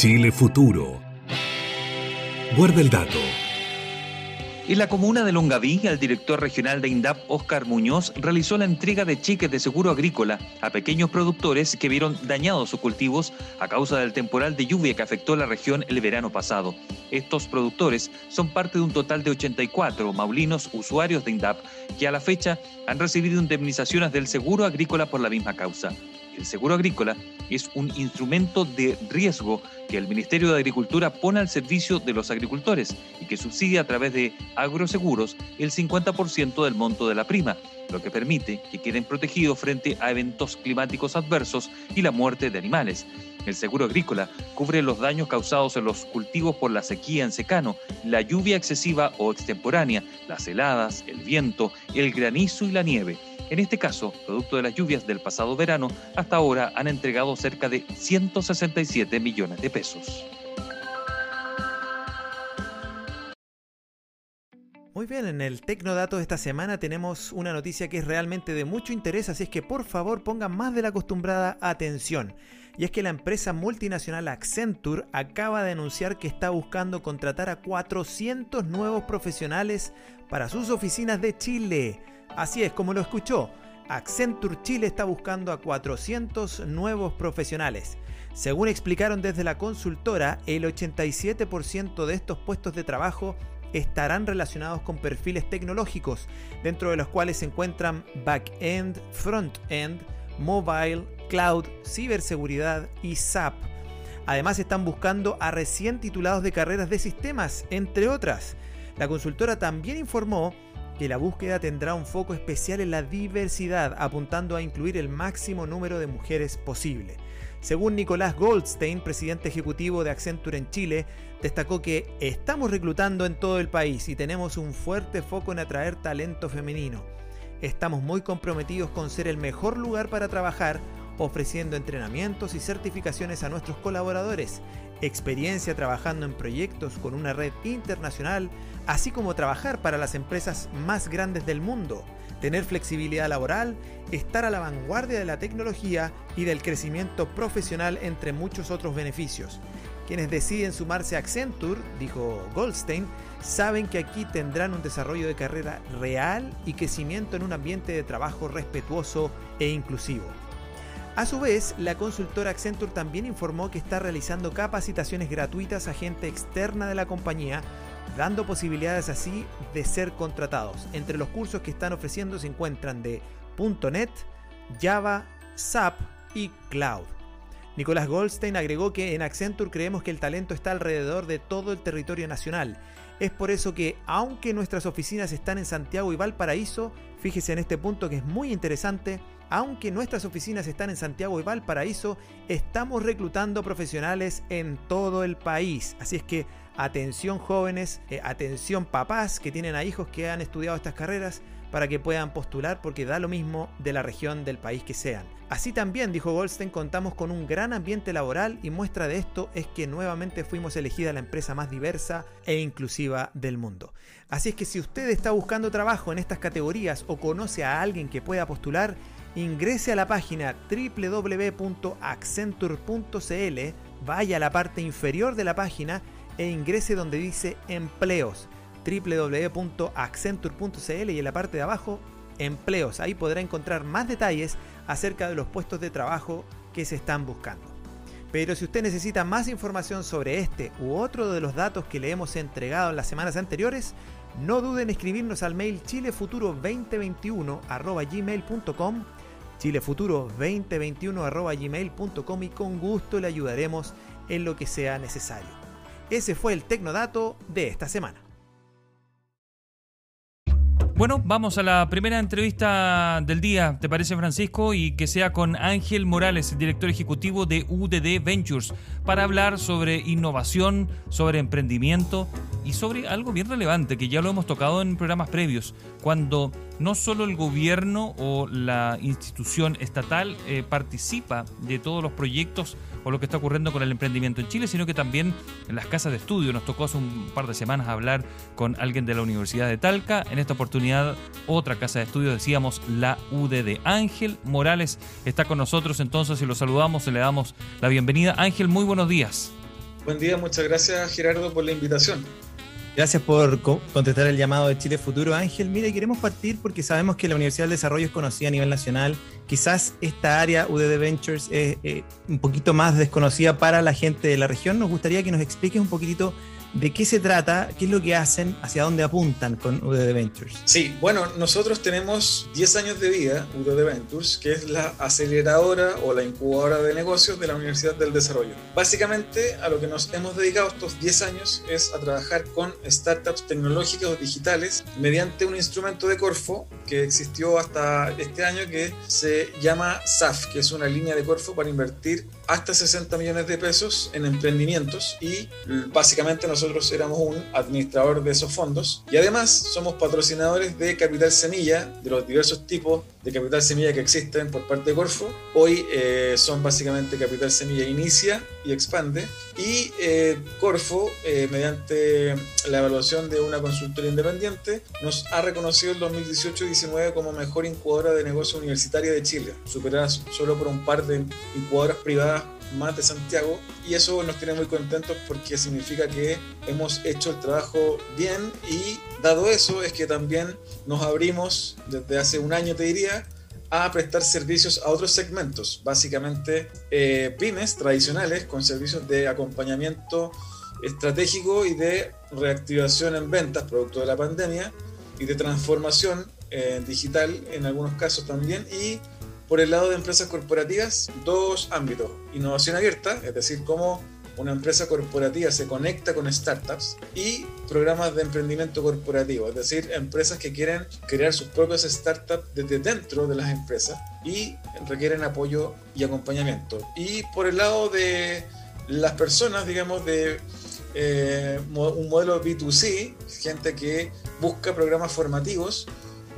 Chile Futuro. Guarda el dato. En la comuna de Longaví, el director regional de INDAP, Oscar Muñoz, realizó la entrega de cheques de seguro agrícola a pequeños productores que vieron dañados sus cultivos a causa del temporal de lluvia que afectó la región el verano pasado. Estos productores son parte de un total de 84 maulinos usuarios de INDAP que a la fecha han recibido indemnizaciones del seguro agrícola por la misma causa. El seguro agrícola es un instrumento de riesgo que el Ministerio de Agricultura pone al servicio de los agricultores y que subsidia a través de agroseguros el 50% del monto de la prima, lo que permite que queden protegidos frente a eventos climáticos adversos y la muerte de animales. El seguro agrícola cubre los daños causados en los cultivos por la sequía en secano, la lluvia excesiva o extemporánea, las heladas, el viento, el granizo y la nieve. En este caso, producto de las lluvias del pasado verano, hasta ahora han entregado cerca de 167 millones de pesos. Muy bien, en el Tecnodato de esta semana tenemos una noticia que es realmente de mucho interés, así es que por favor pongan más de la acostumbrada atención. Y es que la empresa multinacional Accenture acaba de anunciar que está buscando contratar a 400 nuevos profesionales para sus oficinas de Chile. Así es como lo escuchó. Accenture Chile está buscando a 400 nuevos profesionales. Según explicaron desde la consultora, el 87% de estos puestos de trabajo estarán relacionados con perfiles tecnológicos, dentro de los cuales se encuentran back-end, front-end, mobile, cloud, ciberseguridad y SAP. Además están buscando a recién titulados de carreras de sistemas, entre otras. La consultora también informó que la búsqueda tendrá un foco especial en la diversidad, apuntando a incluir el máximo número de mujeres posible. Según Nicolás Goldstein, presidente ejecutivo de Accenture en Chile, destacó que estamos reclutando en todo el país y tenemos un fuerte foco en atraer talento femenino. Estamos muy comprometidos con ser el mejor lugar para trabajar, ofreciendo entrenamientos y certificaciones a nuestros colaboradores, experiencia trabajando en proyectos con una red internacional, así como trabajar para las empresas más grandes del mundo, tener flexibilidad laboral, estar a la vanguardia de la tecnología y del crecimiento profesional entre muchos otros beneficios. Quienes deciden sumarse a Accenture, dijo Goldstein, saben que aquí tendrán un desarrollo de carrera real y crecimiento en un ambiente de trabajo respetuoso e inclusivo. A su vez, la consultora Accenture también informó que está realizando capacitaciones gratuitas a gente externa de la compañía, dando posibilidades así de ser contratados. Entre los cursos que están ofreciendo se encuentran de .NET, Java, SAP y Cloud. Nicolás Goldstein agregó que en Accenture creemos que el talento está alrededor de todo el territorio nacional. Es por eso que, aunque nuestras oficinas están en Santiago y Valparaíso, fíjese en este punto que es muy interesante, aunque nuestras oficinas están en Santiago y Valparaíso, estamos reclutando profesionales en todo el país. Así es que atención jóvenes, eh, atención papás que tienen a hijos que han estudiado estas carreras para que puedan postular porque da lo mismo de la región del país que sean. Así también, dijo Goldstein, contamos con un gran ambiente laboral y muestra de esto es que nuevamente fuimos elegida la empresa más diversa e inclusiva del mundo. Así es que si usted está buscando trabajo en estas categorías o conoce a alguien que pueda postular, ingrese a la página www.accenture.cl, vaya a la parte inferior de la página e ingrese donde dice empleos www.accenture.cl y en la parte de abajo empleos. Ahí podrá encontrar más detalles acerca de los puestos de trabajo que se están buscando. Pero si usted necesita más información sobre este u otro de los datos que le hemos entregado en las semanas anteriores, no duden en escribirnos al mail chilefuturo2021 chilefuturo2021 y con gusto le ayudaremos en lo que sea necesario. Ese fue el Tecnodato de esta semana. Bueno, vamos a la primera entrevista del día, ¿te parece Francisco? Y que sea con Ángel Morales, director ejecutivo de UDD Ventures, para hablar sobre innovación, sobre emprendimiento y sobre algo bien relevante que ya lo hemos tocado en programas previos, cuando no solo el gobierno o la institución estatal eh, participa de todos los proyectos o lo que está ocurriendo con el emprendimiento en Chile, sino que también en las casas de estudio. Nos tocó hace un par de semanas hablar con alguien de la Universidad de Talca. En esta oportunidad, otra casa de estudio, decíamos la UDD. Ángel Morales está con nosotros entonces y lo saludamos y le damos la bienvenida. Ángel, muy buenos días. Buen día, muchas gracias Gerardo por la invitación. Gracias por contestar el llamado de Chile Futuro, Ángel. Mire, queremos partir porque sabemos que la Universidad del Desarrollo es conocida a nivel nacional. Quizás esta área UDD Ventures es eh, un poquito más desconocida para la gente de la región. Nos gustaría que nos expliques un poquitito ¿De qué se trata? ¿Qué es lo que hacen? ¿Hacia dónde apuntan con UDD Ventures? Sí, bueno, nosotros tenemos 10 años de vida, UDD Ventures, que es la aceleradora o la incubadora de negocios de la Universidad del Desarrollo. Básicamente, a lo que nos hemos dedicado estos 10 años es a trabajar con startups tecnológicas o digitales mediante un instrumento de Corfo que existió hasta este año que se llama SAF, que es una línea de Corfo para invertir hasta 60 millones de pesos en emprendimientos y básicamente nosotros éramos un administrador de esos fondos. Y además somos patrocinadores de Capital Semilla, de los diversos tipos de Capital Semilla que existen por parte de Corfo. Hoy eh, son básicamente Capital Semilla Inicia y Expande y eh, Corfo, eh, mediante la evaluación de una consultora independiente, nos ha reconocido el 2018-19 como mejor incubadora de negocio universitaria de Chile, superada solo por un par de incubadoras privadas más de Santiago y eso nos tiene muy contentos porque significa que hemos hecho el trabajo bien y dado eso es que también nos abrimos desde hace un año te diría a prestar servicios a otros segmentos, básicamente eh, pymes tradicionales con servicios de acompañamiento estratégico y de reactivación en ventas producto de la pandemia y de transformación eh, digital en algunos casos también y por el lado de empresas corporativas, dos ámbitos. Innovación abierta, es decir, cómo una empresa corporativa se conecta con startups y programas de emprendimiento corporativo, es decir, empresas que quieren crear sus propias startups desde dentro de las empresas y requieren apoyo y acompañamiento. Y por el lado de las personas, digamos, de eh, un modelo B2C, gente que busca programas formativos,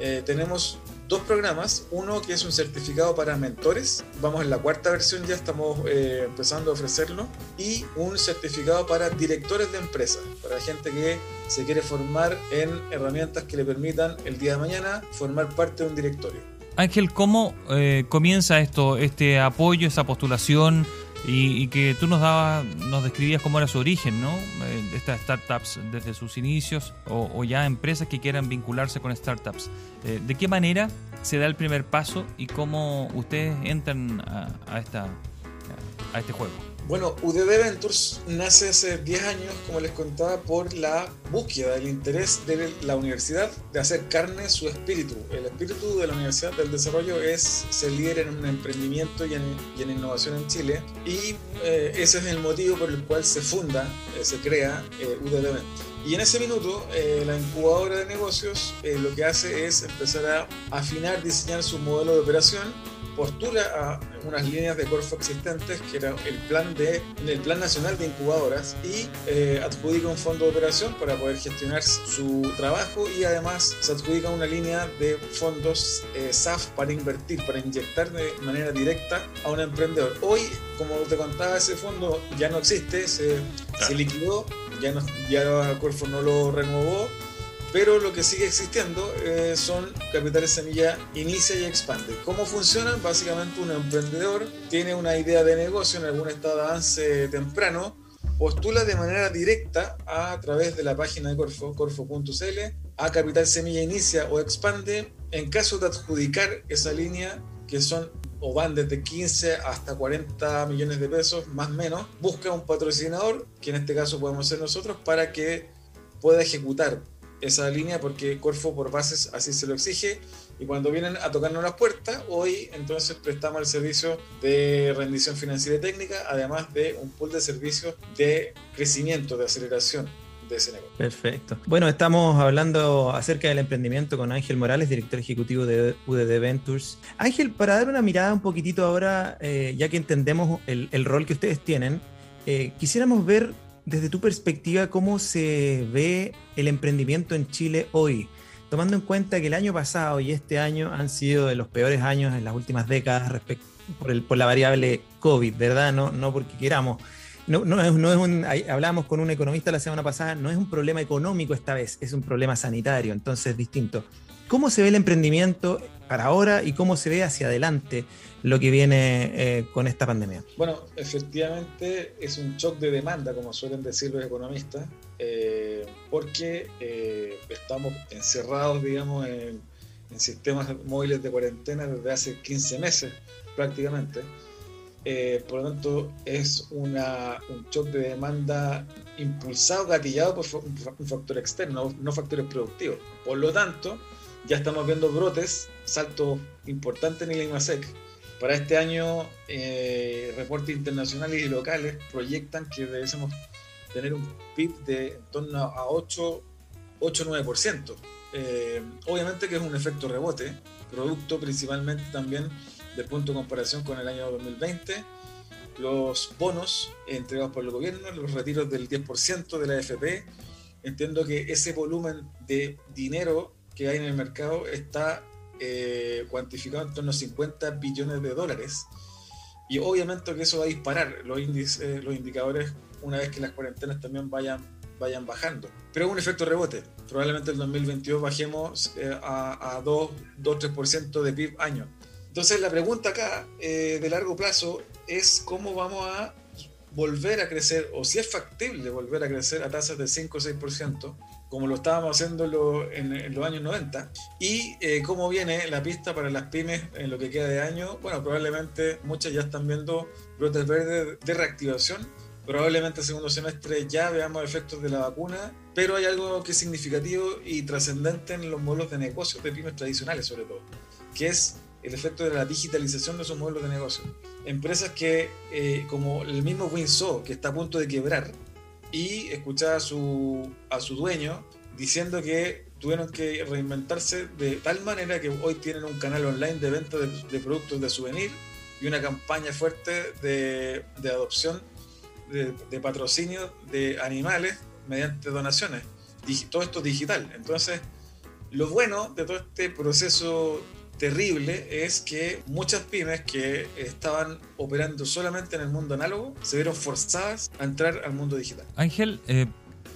eh, tenemos dos programas, uno que es un certificado para mentores, vamos en la cuarta versión ya estamos eh, empezando a ofrecerlo, y un certificado para directores de empresas, para gente que se quiere formar en herramientas que le permitan el día de mañana formar parte de un directorio. Ángel, ¿cómo eh, comienza esto, este apoyo, esa postulación? Y, que tú nos dabas, nos describías cómo era su origen, ¿no? Eh, estas startups desde sus inicios o, ya empresas que quieran vincularse con startups. Eh, ¿De qué manera se da el primer paso y cómo ustedes entran a, esta, a este juego? Bueno, UDD Ventures nace hace 10 años, como les contaba, por la búsqueda, el interés de la universidad de hacer carne su espíritu. El espíritu de la Universidad del Desarrollo es ser líder en un emprendimiento y en, innovación en Chile. Y eh, ese es el motivo por el cual se funda, eh, se crea eh, UDD Ventures. Y en ese minuto, la incubadora de negocios lo que hace es empezar a afinar, diseñar su modelo de operación postula a unas líneas de Corfo existentes, que era el plan, de, el plan nacional de incubadoras, y eh, adjudica un fondo de operación para poder gestionar su trabajo y además se adjudica una línea de fondos eh, SAF para invertir, para inyectar de manera directa a un emprendedor. Hoy, como te contaba, ese fondo ya no existe, se, se liquidó, ya, no, ya Corfo no lo renovó pero lo que sigue existiendo eh, son capitales semilla inicia y expande. ¿Cómo funcionan? Básicamente un emprendedor tiene una idea de negocio en algún estado avance temprano, postula de manera directa a, través de la página de Corfo, corfo.cl, a Capital Semilla Inicia o Expande. En caso de adjudicar esa línea, que son o van desde 15 hasta 40 millones de pesos, más o menos, busca un patrocinador, que en este caso podemos ser nosotros, para que pueda ejecutar esa línea porque Corfo por bases así se lo exige y cuando vienen a tocarnos las puertas, hoy entonces prestamos el servicio de rendición financiera y técnica, además de un pool de servicios de crecimiento, de aceleración de ese negocio. Perfecto. Bueno, estamos hablando acerca del emprendimiento con Ángel Morales, director ejecutivo de UDD Ventures. Ángel, para dar una mirada un poquitito ahora, eh, ya que entendemos el, rol que ustedes tienen, eh, quisiéramos ver desde tu perspectiva, ¿cómo se ve el emprendimiento en Chile hoy? Tomando en cuenta que el año pasado y este año han sido de los peores años en las últimas décadas por, el, por la variable COVID, ¿verdad? No, no porque queramos. No, no, es, no es un, hablábamos con un economista la semana pasada, no es un problema económico esta vez, es un problema sanitario, entonces es distinto. ¿Cómo se ve el emprendimiento para ahora y cómo se ve hacia adelante lo que viene eh, con esta pandemia? Bueno, efectivamente es un shock de demanda, como suelen decir los economistas, eh, porque eh, estamos encerrados, digamos, en, en, sistemas móviles de cuarentena desde hace 15 meses prácticamente. por lo tanto, es una, un shock de demanda impulsado, gatillado por un factor externo, no factores productivos. Por lo tanto, ya estamos viendo brotes, saltos importantes en el IMASEC. Para este año, eh, reportes internacionales y locales proyectan que debemos tener un PIB de en torno a 8, 9%. Eh, obviamente que es un efecto rebote, producto principalmente también del punto de comparación con el año 2020, los bonos entregados por el gobierno, los retiros del 10% de la AFP. Entiendo que ese volumen de dinero que hay en el mercado está eh, cuantificado en torno a 50 billones de dólares. Y obviamente que eso va a disparar los, índices, los indicadores una vez que las cuarentenas también vayan, vayan bajando. Pero es un efecto rebote. Probablemente en 2022 bajemos eh, a, a 2-3% de PIB año. Entonces la pregunta acá eh, de largo plazo es cómo vamos a volver a crecer, o si es factible volver a crecer a tasas de 5 o 6%, como lo estábamos haciendo en, los años 90. Y eh, cómo viene la pista para las pymes en lo que queda de año. Bueno, probablemente muchas ya están viendo brotes verdes de reactivación. Probablemente el segundo semestre ya veamos efectos de la vacuna, pero hay algo que es significativo y trascendente en los modelos de negocios de pymes tradicionales, sobre todo, que es el efecto de la digitalización de esos modelos de negocio. Empresas que, eh, como el mismo Winso, que está a punto de quebrar, y escuchaba a su, a su dueño diciendo que tuvieron que reinventarse de tal manera que hoy tienen un canal online de venta de, productos de souvenir y una campaña fuerte de, de adopción, de, patrocinio de animales mediante donaciones. todo esto digital. Entonces, lo bueno de todo este proceso terrible es que muchas pymes que estaban operando solamente en el mundo análogo se vieron forzadas a entrar al mundo digital. Ángel, eh,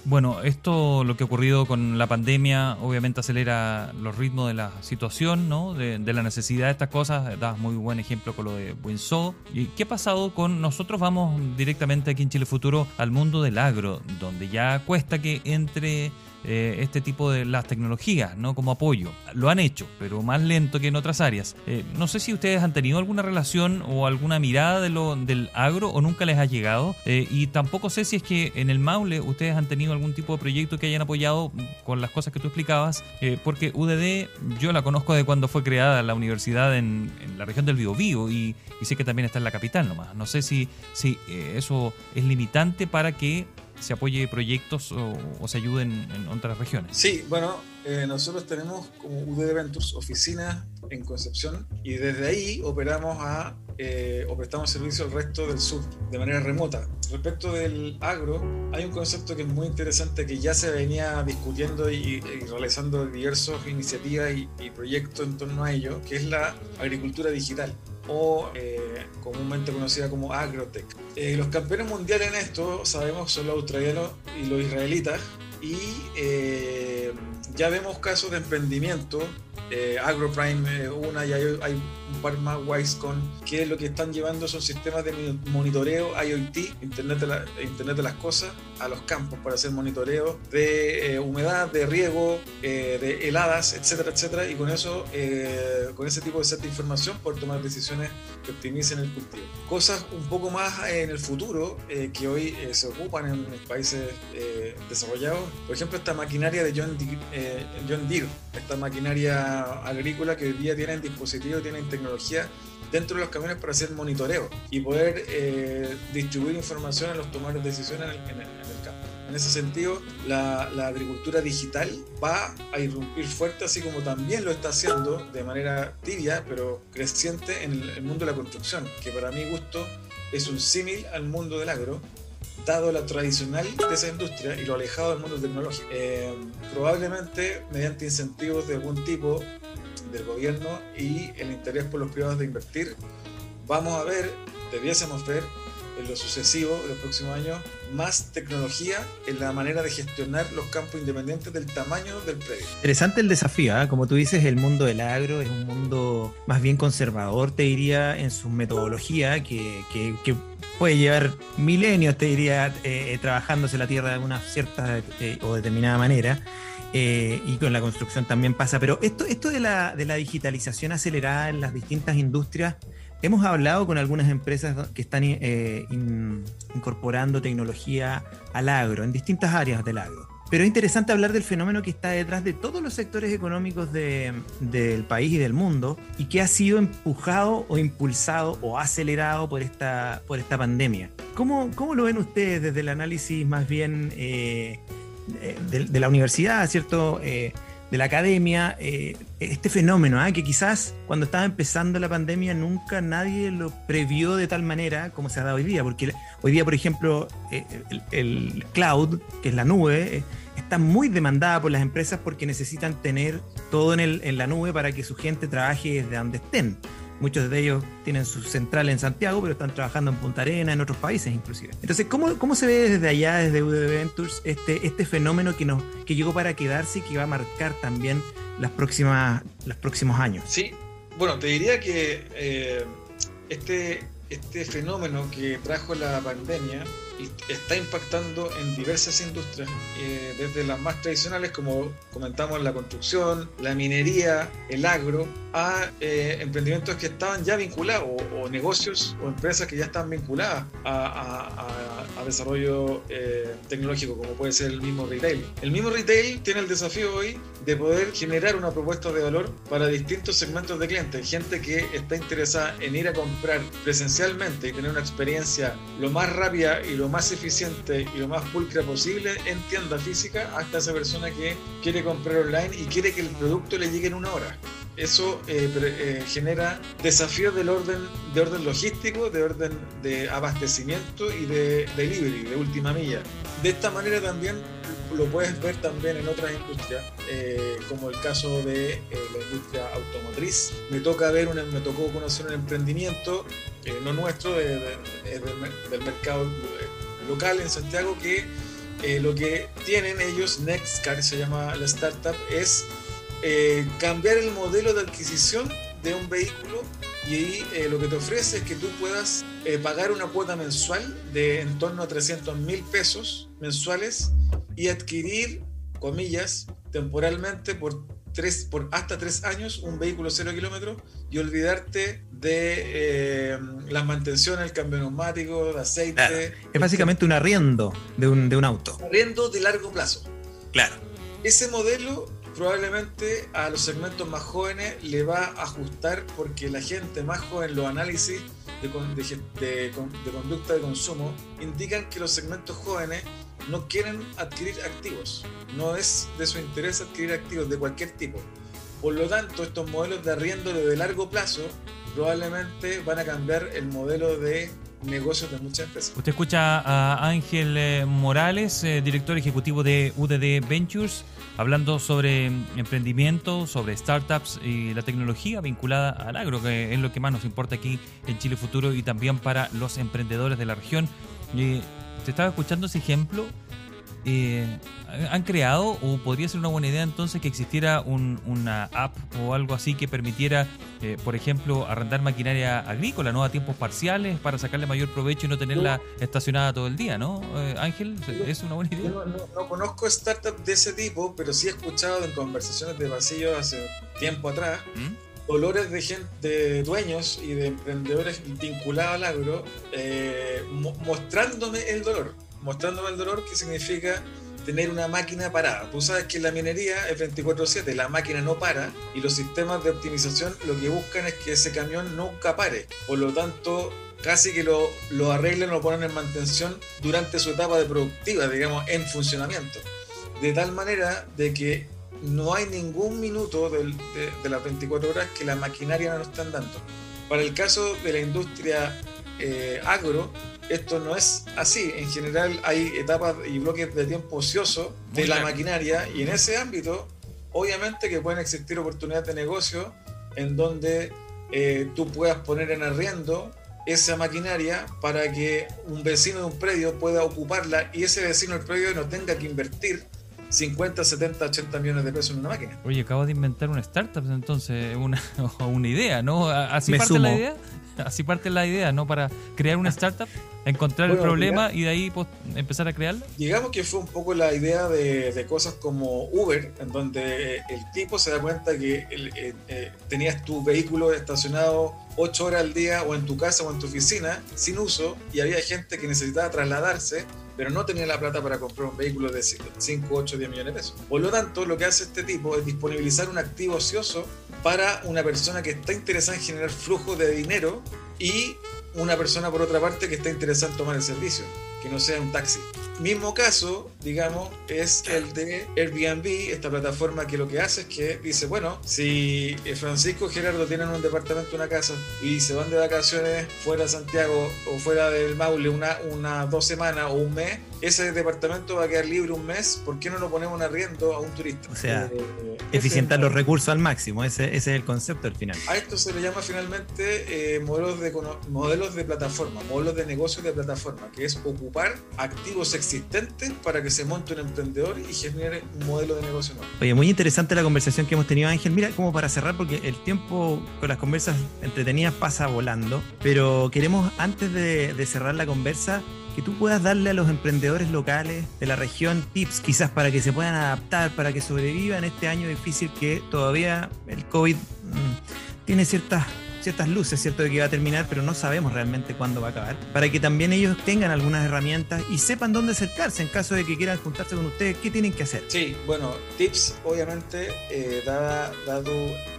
bueno, esto, lo que ha ocurrido con la pandemia, obviamente acelera los ritmos de la situación, ¿no? De, la necesidad de estas cosas. Das muy buen ejemplo con lo de Winso. ¿Y qué ha pasado con nosotros? Vamos directamente aquí en Chile Futuro al mundo del agro, donde ya cuesta que entre eh, este tipo de las tecnologías, ¿no? Como apoyo. Lo han hecho, pero más lento que en otras áreas. Eh, no sé si ustedes han tenido alguna relación o alguna mirada de lo, del agro o nunca les ha llegado. Eh, y tampoco sé si es que en el Maule ustedes han tenido algún tipo de proyecto que hayan apoyado con las cosas que tú explicabas, porque UDD yo la conozco de cuando fue creada la universidad en, la región del Biobío y, y sé que también está en la capital nomás. No sé si, si eso es limitante para que se apoye proyectos o, se ayuden en otras regiones. Sí, bueno, eh, nosotros tenemos como UD Ventures oficinas en Concepción y desde ahí operamos a eh, o prestamos servicio al resto del sur de manera remota. Respecto del agro, hay un concepto que es muy interesante que ya se venía discutiendo y, realizando diversas iniciativas y, y proyectos en torno a ello, que es la agricultura digital o eh, comúnmente conocida como agrotech. Eh, los campeones mundiales en esto, sabemos, son los australianos y los israelitas, y eh, ya vemos casos de emprendimiento eh, AgroPrime eh, una y hay, un par más Wisecon que lo que están llevando son sistemas de monitoreo IoT, Internet de, Internet de las Cosas, a los campos para hacer monitoreo de eh, humedad, de riego, de heladas, etcétera, etcétera, y con eso, con ese tipo de de información, poder tomar decisiones que optimicen el cultivo. Cosas un poco más en el futuro que hoy se ocupan en, países desarrollados, por ejemplo, esta maquinaria de John, John Deere, esta maquinaria agrícola que hoy día tienen dispositivos, tienen tecnología dentro de los camiones para hacer monitoreo y poder eh, distribuir información a los tomadores de decisiones en, el, campo. En ese sentido, la, agricultura digital va a irrumpir fuerte, así como también lo está haciendo de manera tibia, pero creciente en el, mundo de la construcción, que para mi gusto es un símil al mundo del agro, dado la tradicional de esa industria y lo alejado del mundo tecnológico. Eh, probablemente mediante incentivos de algún tipo del gobierno y el interés por los privados de invertir, vamos a ver, debiésemos ver en lo sucesivo, en los próximos años, más tecnología en la manera de gestionar los campos independientes del tamaño del predio. Interesante el desafío, ¿eh? como tú dices, el mundo del agro es un mundo más bien conservador, te diría, en su metodología, que, que, que puede llevar milenios, te diría, eh, trabajándose la tierra de una cierta eh, o determinada manera. Eh, y con la construcción también pasa. Pero esto, esto de, la, de la digitalización acelerada en las distintas industrias, hemos hablado con algunas empresas que están eh, in- incorporando tecnología al agro, en distintas áreas del agro. Pero es interesante hablar del fenómeno que está detrás de todos los sectores económicos de- del país y del mundo y que ha sido empujado o impulsado o acelerado por esta, por esta pandemia. ¿Cómo, ¿Cómo lo ven ustedes desde el análisis más bien eh, de, de la universidad, ¿cierto? Eh, de la academia, eh, este fenómeno, ¿ah? que quizás cuando estaba empezando la pandemia nunca nadie lo previó de tal manera como se ha dado hoy día, porque hoy día, por ejemplo, eh, el, el cloud, que es la nube, eh, está muy demandada por las empresas porque necesitan tener todo en, el, en la nube para que su gente trabaje desde donde estén. Muchos de ellos tienen su central en Santiago, pero están trabajando en Punta Arena, en otros países inclusive. Entonces, ¿cómo, cómo se ve desde allá, desde UDB Ventures, este, este fenómeno que, nos, que llegó para quedarse y que va a marcar también las próximas, los próximos años? Sí, bueno, te diría que eh, este, este fenómeno que trajo la pandemia y está impactando en diversas industrias, eh, desde las más tradicionales como comentamos la construcción, la minería, el agro, a eh, emprendimientos que estaban ya vinculados o, o negocios o empresas que ya están vinculadas a, a- a- desarrollo eh, tecnológico como puede ser el mismo retail. El mismo retail tiene el desafío hoy de poder generar una propuesta de valor para distintos segmentos de clientes, gente que está interesada en ir a comprar presencialmente y tener una experiencia lo más rápida y lo más eficiente y lo más pulcra posible en tienda física hasta esa persona que quiere comprar online y quiere que el producto le llegue en una hora. Eso eh, eh, genera desafíos del orden, de orden logístico, de orden de abastecimiento y de delivery, de última milla. De esta manera también lo puedes ver también en otras industrias, eh, como el caso de eh, la industria automotriz. Me toca ver, me tocó conocer un emprendimiento, eh, no nuestro, de- de- del mercado eh, local en Santiago, que eh, lo que tienen ellos, Nextcar se llama la startup, es eh, cambiar el modelo de adquisición de un vehículo y ahí eh, lo que te ofrece es que tú puedas pagar una cuota mensual de en torno a 300 mil pesos mensuales y adquirir, comillas, temporalmente por, tres, por hasta tres años un vehículo cero kilómetros y olvidarte de eh, la mantención, el cambio neumático, de aceite. Claro. Es básicamente un arriendo de un, de un auto. Arriendo de largo plazo. Claro. Ese modelo probablemente a los segmentos más jóvenes le va a ajustar porque la gente más joven, los análisis de, de conducta de consumo indican que los segmentos jóvenes no quieren adquirir activos. No es de su interés adquirir activos de cualquier tipo. Por lo tanto, estos modelos de arriendo de largo plazo probablemente van a cambiar el modelo de negocios de muchas empresas. Usted escucha a Ángel eh, Morales, eh, director ejecutivo de UDD Ventures, hablando sobre emprendimiento, sobre startups y la tecnología vinculada al agro, que es lo que más nos importa aquí en Chile Futuro y también para los emprendedores de la región. Te estaba escuchando ese ejemplo. eh, han creado o podría ser una buena idea entonces que existiera un- una app o algo así que permitiera, eh, por ejemplo, arrendar maquinaria agrícola, ¿no? A tiempos parciales para sacarle mayor provecho y no tenerla estacionada todo el día, ¿no? Eh, Ángel, ¿es una buena Yo idea? no, no- no conozco startups de ese tipo, pero sí he escuchado en conversaciones de pasillo hace tiempo atrás ¿Mm? Dolores de gente, de dueños y de emprendedores vinculados al agro, eh, mo- mostrándome el dolor, mostrándome el dolor que significa tener una máquina parada. Tú sabes que la minería es 24/7, la máquina no para y los sistemas de optimización lo que buscan es que ese camión nunca pare. Por lo tanto, casi que lo, lo arreglen o lo ponen en mantención durante su etapa de productiva, digamos, en funcionamiento. De tal manera de que no hay ningún minuto del- de, de las 24 horas que la maquinaria no están dando. Para el caso de la industria eh, agro, esto no es así. En general hay etapas y bloques de tiempo ocioso de Muy la maquinaria y en ese ámbito, obviamente que pueden existir oportunidades de negocio en donde eh, tú puedas poner en arriendo esa maquinaria para que un vecino de un predio pueda ocuparla y ese vecino del predio no tenga que invertir 50, 70, 80 millones de pesos en una máquina. Oye, acabo de inventar una startup, entonces, una, una idea, ¿no? Así parte la idea. Así parte la idea, ¿no? Para crear una startup, encontrar el problema y de ahí pues, empezar a crearla. Digamos que fue un poco la idea de, cosas como Uber, en donde el tipo se da cuenta que eh, eh, tenías tu vehículo estacionado 8 horas al día o en tu casa o en tu oficina sin uso y había gente que necesitaba trasladarse pero no tenía la plata para comprar un vehículo de 5, 8, 10 millones de pesos. Por lo tanto, lo que hace este tipo es disponibilizar un activo ocioso para una persona que está interesada en generar flujo de dinero y una persona, por otra parte, que está interesada en tomar el servicio, que no sea un taxi. Mismo caso, digamos, es el de Airbnb, esta plataforma que lo que hace es que dice, bueno, si Francisco y Gerardo tienen un departamento, una casa, y se van de vacaciones fuera de Santiago o fuera del Maule una, una dos semanas o un mes, ese departamento va a quedar libre un mes, ¿por qué no lo ponemos en arriendo a un turista? O sea, eh, eficientar los recursos al máximo, ese, es el concepto al final. A esto se le llama finalmente eh, modelos, de, modelos de plataforma, modelos de negocio de plataforma, que es ocupar activos existentes para que se monte un emprendedor y genere un modelo de negocio nuevo. Oye, muy interesante la conversación que hemos tenido, Ángel. Mira, como para cerrar, porque el tiempo con las conversas entretenidas pasa volando, pero queremos antes de, de cerrar la conversa que tú puedas darle a los emprendedores locales de la región tips quizás para que se puedan adaptar, para que sobrevivan este año difícil que todavía el COVID mm, tiene ciertas ciertas luces, ¿cierto? De que va a terminar, pero no sabemos realmente cuándo va a acabar. Para que también ellos tengan algunas herramientas y sepan dónde acercarse en caso de que quieran juntarse con ustedes, ¿qué tienen que hacer? Sí, bueno, tips, obviamente, eh, dado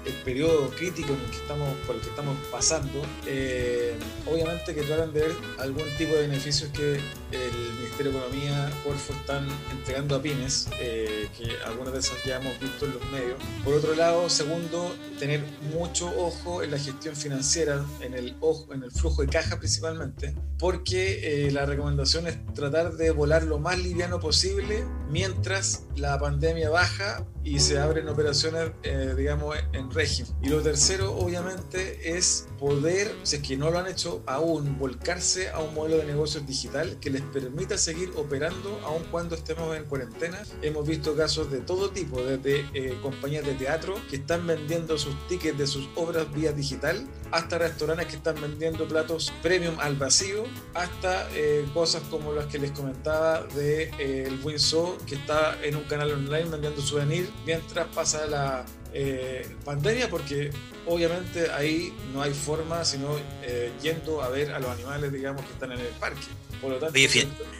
el periodo crítico en el que estamos, por el que estamos pasando, eh, obviamente que tratan de ver algún tipo de beneficios que el Ministerio de Economía, Corfo, están entregando a pymes, eh, que algunas de esas ya hemos visto en los medios. Por otro lado, segundo, tener mucho ojo en la gestión financiera, en el, ojo, en el flujo de caja principalmente, porque eh, la recomendación es tratar de volar lo más liviano posible mientras la pandemia baja y se abren operaciones, eh, digamos, en régimen. Y lo tercero, obviamente, es poder, si es que no lo han hecho aún, volcarse a un modelo de negocios digital que les permita seguir operando aun cuando estemos en cuarentena. Hemos visto casos de todo tipo, desde eh, compañías de teatro que están vendiendo sus tickets de sus obras vía digital, hasta restaurantes que están vendiendo platos premium al vacío, hasta eh, cosas como las que les comentaba de el Buen que está en un canal online vendiendo souvenirs mientras pasa la eh, pandemia, porque obviamente ahí no hay forma sino eh, yendo a ver a los animales, digamos, que están en el parque. Por lo tanto,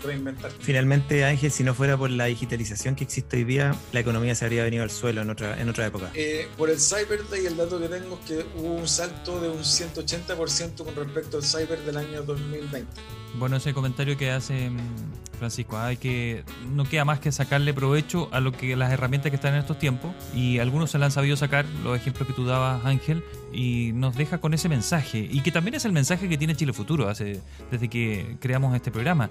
reinventar. Finalmente, Ángel, si no fuera por la digitalización que existe hoy día, la economía se habría venido al suelo en otra, en otra época. Eh, por el Cyber Day, el dato que tengo es que hubo un salto de un 180% con respecto al Cyber del año 2020. Bueno, ese comentario que hace Francisco, hay que no queda más que sacarle provecho a lo que las herramientas que están en estos tiempos y algunos se han sabido sacar, los ejemplos que tú dabas, Ángel, y nos deja con ese mensaje y que también es el mensaje que tiene Chile Futuro hace desde que creamos este programa,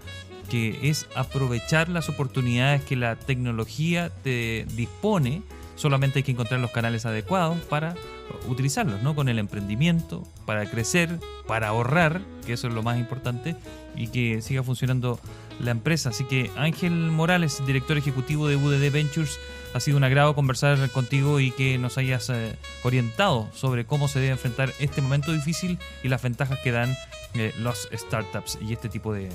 que es aprovechar las oportunidades que la tecnología te dispone, solamente hay que encontrar los canales adecuados para utilizarlos, ¿no? Con el emprendimiento, para crecer, para ahorrar, que eso es lo más importante, y que siga funcionando la empresa. Así que Ángel Morales, director ejecutivo de UDD Ventures, ha sido un agrado conversar contigo y que nos hayas eh, orientado sobre cómo se debe enfrentar este momento difícil y las ventajas que dan eh, los startups y este tipo de,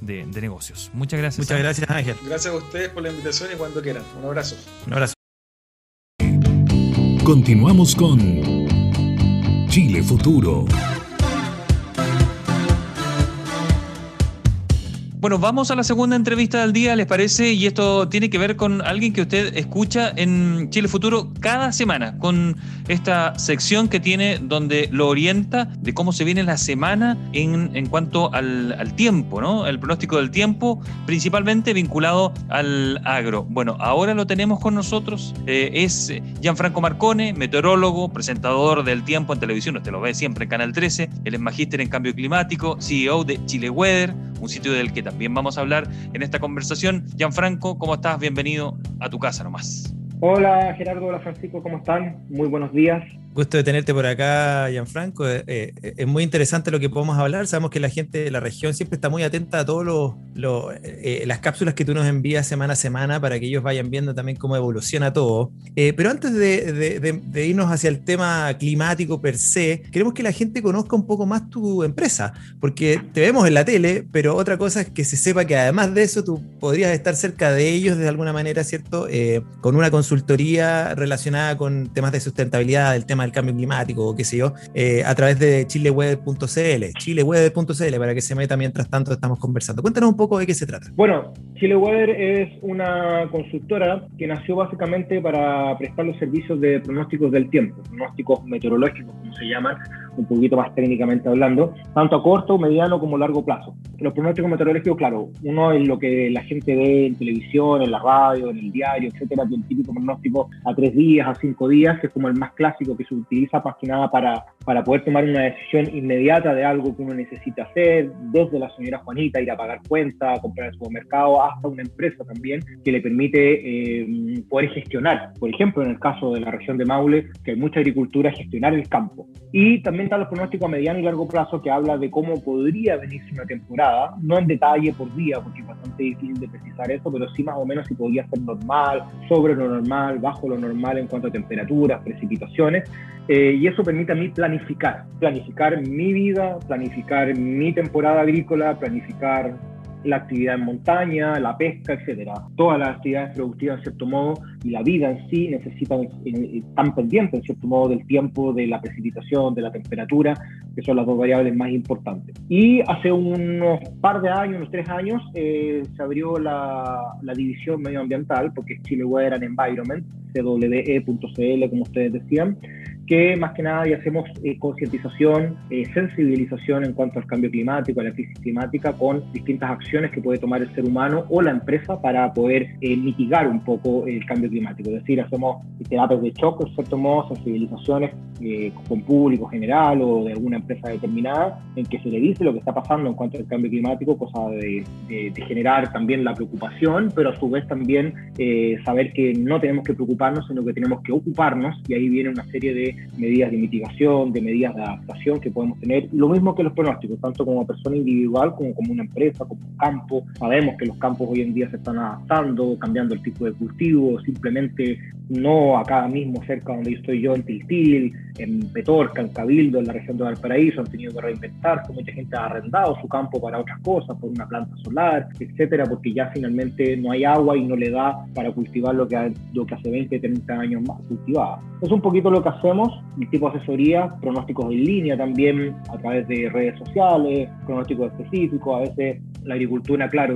de, negocios. Muchas gracias. Muchas gracias Ángel. Gracias a ustedes por la invitación y cuando quieran. Un abrazo. Un abrazo. Continuamos con Chile Futuro. Bueno, vamos a la segunda entrevista del día, ¿les parece? Y esto tiene que ver con alguien que usted escucha en Chile Futuro cada semana, con esta sección que tiene donde lo orienta de cómo se viene la semana en, en cuanto al, tiempo, ¿no? El pronóstico del tiempo, principalmente vinculado al agro. Bueno, ahora lo tenemos con nosotros, eh, es Gianfranco Marcone, meteorólogo, presentador del tiempo en televisión, usted lo ve siempre en Canal 13, él es magíster en cambio climático, CEO de Chile Weather, un sitio del que también vamos a hablar en esta conversación. Gianfranco, ¿cómo estás? Bienvenido a tu casa nomás. Hola Gerardo, hola Francisco, ¿cómo están? Muy buenos días. Gusto de tenerte por acá, Gianfranco. Eh, eh, es muy interesante lo que podemos hablar. Sabemos que la gente de la región siempre está muy atenta a todas eh, las cápsulas que tú nos envías semana a semana para que ellos vayan viendo también cómo evoluciona todo. pero antes de, irnos hacia el tema climático per se, queremos que la gente conozca un poco más tu empresa, porque te vemos en la tele, pero otra cosa es que se sepa que además de eso tú podrías estar cerca de ellos de alguna manera, ¿cierto? con una consultoría relacionada con temas de sustentabilidad, el tema del cambio climático o qué sé yo, eh, a través de chileweb.cl, chileweb.cl para que se meta mientras tanto estamos conversando. Cuéntanos un poco de qué se trata. Bueno, Chileweb es una consultora que nació básicamente para prestar los servicios de pronósticos del tiempo, pronósticos meteorológicos, como se llaman, un poquito más técnicamente hablando, tanto a corto, mediano como largo plazo. Los pronósticos meteorológicos, claro, uno es lo que la gente ve en televisión, en la radio, en el diario, etcétera, el típico pronóstico a tres días, a cinco días, que es como el más clásico que se utiliza más que nada para, para poder tomar una decisión inmediata de algo que uno necesita hacer, desde la señora Juanita, ir a pagar cuenta, comprar el supermercado, hasta una empresa también que le permite eh, poder gestionar. Por ejemplo, en el caso de la región de Maule, que hay mucha agricultura, gestionar el campo. Y también los pronósticos a mediano y largo plazo que habla de cómo podría venirse una temporada, no en detalle por día, porque es bastante difícil de precisar eso, pero sí más o menos si podría ser normal, sobre lo normal, bajo lo normal en cuanto a temperaturas, precipitaciones. Eh, y eso permite a mí planificar, planificar mi vida, planificar mi temporada agrícola, planificar la actividad en montaña, la pesca, etcétera. Todas las actividades productivas, en cierto modo, y la vida en sí necesitan, eh, están pendientes, en cierto modo, del tiempo, de la precipitación, de la temperatura, que son las dos variables más importantes. Y hace unos par de años, unos tres años, eh, se abrió la, la, división medioambiental, porque Chile Weather and Environment, cwe.cl, como ustedes decían, que más que nada ya hacemos eh, concientización, eh, sensibilización en cuanto al cambio climático, a la crisis climática, con distintas acciones que puede tomar el ser humano o la empresa para poder eh, mitigar un poco el cambio climático. Es decir, hacemos terapias de choque, en cierto modo, sensibilizaciones con público general o de alguna empresa determinada, en que se le dice lo que está pasando en cuanto al cambio climático, cosa de, de generar también la preocupación, pero a su vez también saber que no tenemos que preocuparnos, sino que tenemos que ocuparnos, y ahí viene una serie de medidas de mitigación, de medidas de adaptación que podemos tener. Lo mismo que los pronósticos, tanto como persona individual como como una empresa, como un campo. Sabemos que los campos hoy en día se están adaptando, cambiando el tipo de cultivo, simplemente no acá mismo cerca donde estoy yo en Tiltil, en Petorca, en Cabildo, en la región de Valparaíso, han tenido que reinventarse, mucha gente ha arrendado su campo para otras cosas, por una planta solar, etcétera, porque ya finalmente no hay agua y no le da para cultivar lo que, lo que hace 20, 30 años más cultivaba. Es un poquito lo que hacemos, el tipo de asesoría, pronósticos en línea también a través de redes sociales, pronósticos específicos, a veces la agricultura, claro,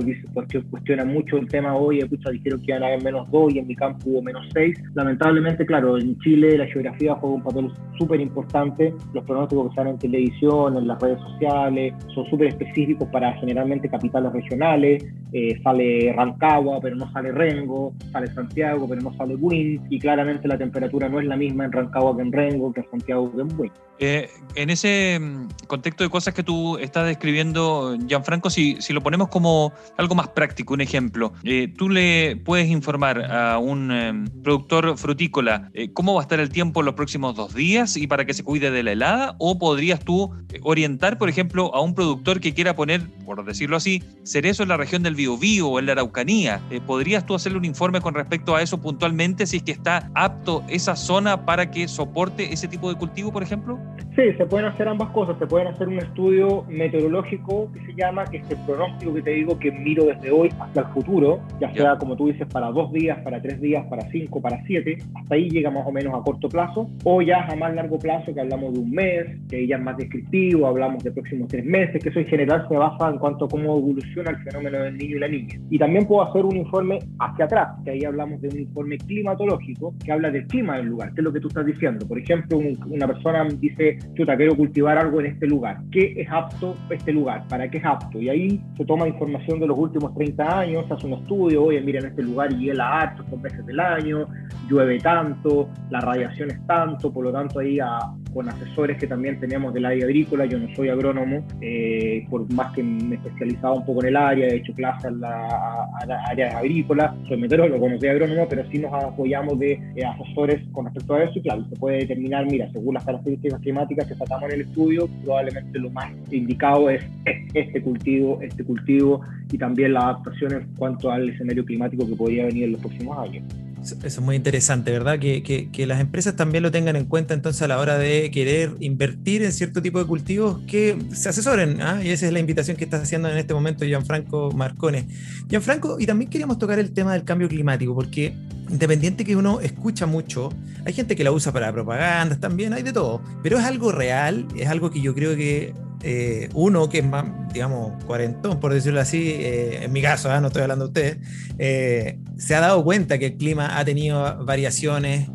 cuestiona mucho el tema hoy, escucha, dijeron que iban a haber menos 2 y en mi campo hubo menos 6. Lamentablemente, claro, en Chile la geografía juega un papel súper importante, los pronósticos que salen en televisión, en las redes sociales, son súper específicos para generalmente capitales regionales, eh, sale Rancagua, pero no sale Rengo, sale Santiago, pero no sale Buin, y claramente la temperatura no es la misma en Rancagua que en Rengo, que en Santiago que en Buin. Eh, en ese mm, contexto de cosas que tú estás describiendo, Gianfranco, si, si lo ponemos como algo más práctico, un ejemplo, eh, tú le puedes informar a un em, productor frutícola cómo va a estar el tiempo los próximos dos días y para que se cuide de la helada, o podrías tú orientar, por ejemplo, a un productor que quiera poner, por decirlo así, cerezo en la región del Biobío o en la Araucanía. Eh, ¿Podrías tú hacerle un informe con respecto a eso puntualmente si es que está apto esa zona para que soporte ese tipo de cultivo, por ejemplo? Sí, se pueden hacer ambas cosas. Se pueden hacer un estudio meteorológico que se llama, que es el pronóstico que te digo que miro desde hoy hasta el futuro, ya sea como tú dices, para dos días, para tres días, para cinco, para siete. Hasta ahí llega más o menos a corto plazo. O ya a más largo plazo, que hablamos de un mes, que ya es más descriptivo, hablamos de próximos tres meses, que eso en general se basa en cuanto a cómo evoluciona el fenómeno del niño y la niña. Y también puedo hacer un informe hacia atrás, que ahí hablamos de un informe climatológico que habla del clima del lugar, que es lo que tú estás diciendo. Por ejemplo, una persona dice, chuta, quiero cultivar algo en este lugar. ¿Qué es apto este lugar? ¿Para qué es apto? Y ahí se toma información de los últimos 30 años, hace un estudio, oye, mira, en este lugar hiela harto estos meses del año, llueve tanto, la radiación es tanto, por lo tanto ahí a con asesores que también tenemos del área agrícola. Yo no soy agrónomo, eh, por más que me he especializado un poco en el área, he hecho clases en la, áreas agrícolas, soy meteorólogo, no soy agrónomo, pero sí nos apoyamos de eh, asesores con respecto a eso y claro, se puede determinar, mira, según las características climáticas que sacamos en el estudio, probablemente lo más indicado es este cultivo, este cultivo y también la adaptación en cuanto al escenario climático que podría venir en los próximos años. Eso es muy interesante, ¿verdad? Que, que, las empresas también lo tengan en cuenta entonces a la hora de querer invertir en cierto tipo de cultivos que se asesoren. ¿ah? Y esa es la invitación que está haciendo en este momento Gianfranco Marcone. Gianfranco, y también queríamos tocar el tema del cambio climático, porque independiente que uno escucha mucho, hay gente que la usa para propagandas también, hay de todo, pero es algo real, es algo que yo creo que eh, uno que es más, digamos, cuarentón, por decirlo así, eh, en mi caso, ¿ah? no estoy hablando de ustedes, eh, se ha dado cuenta que el clima ha tenido variaciones,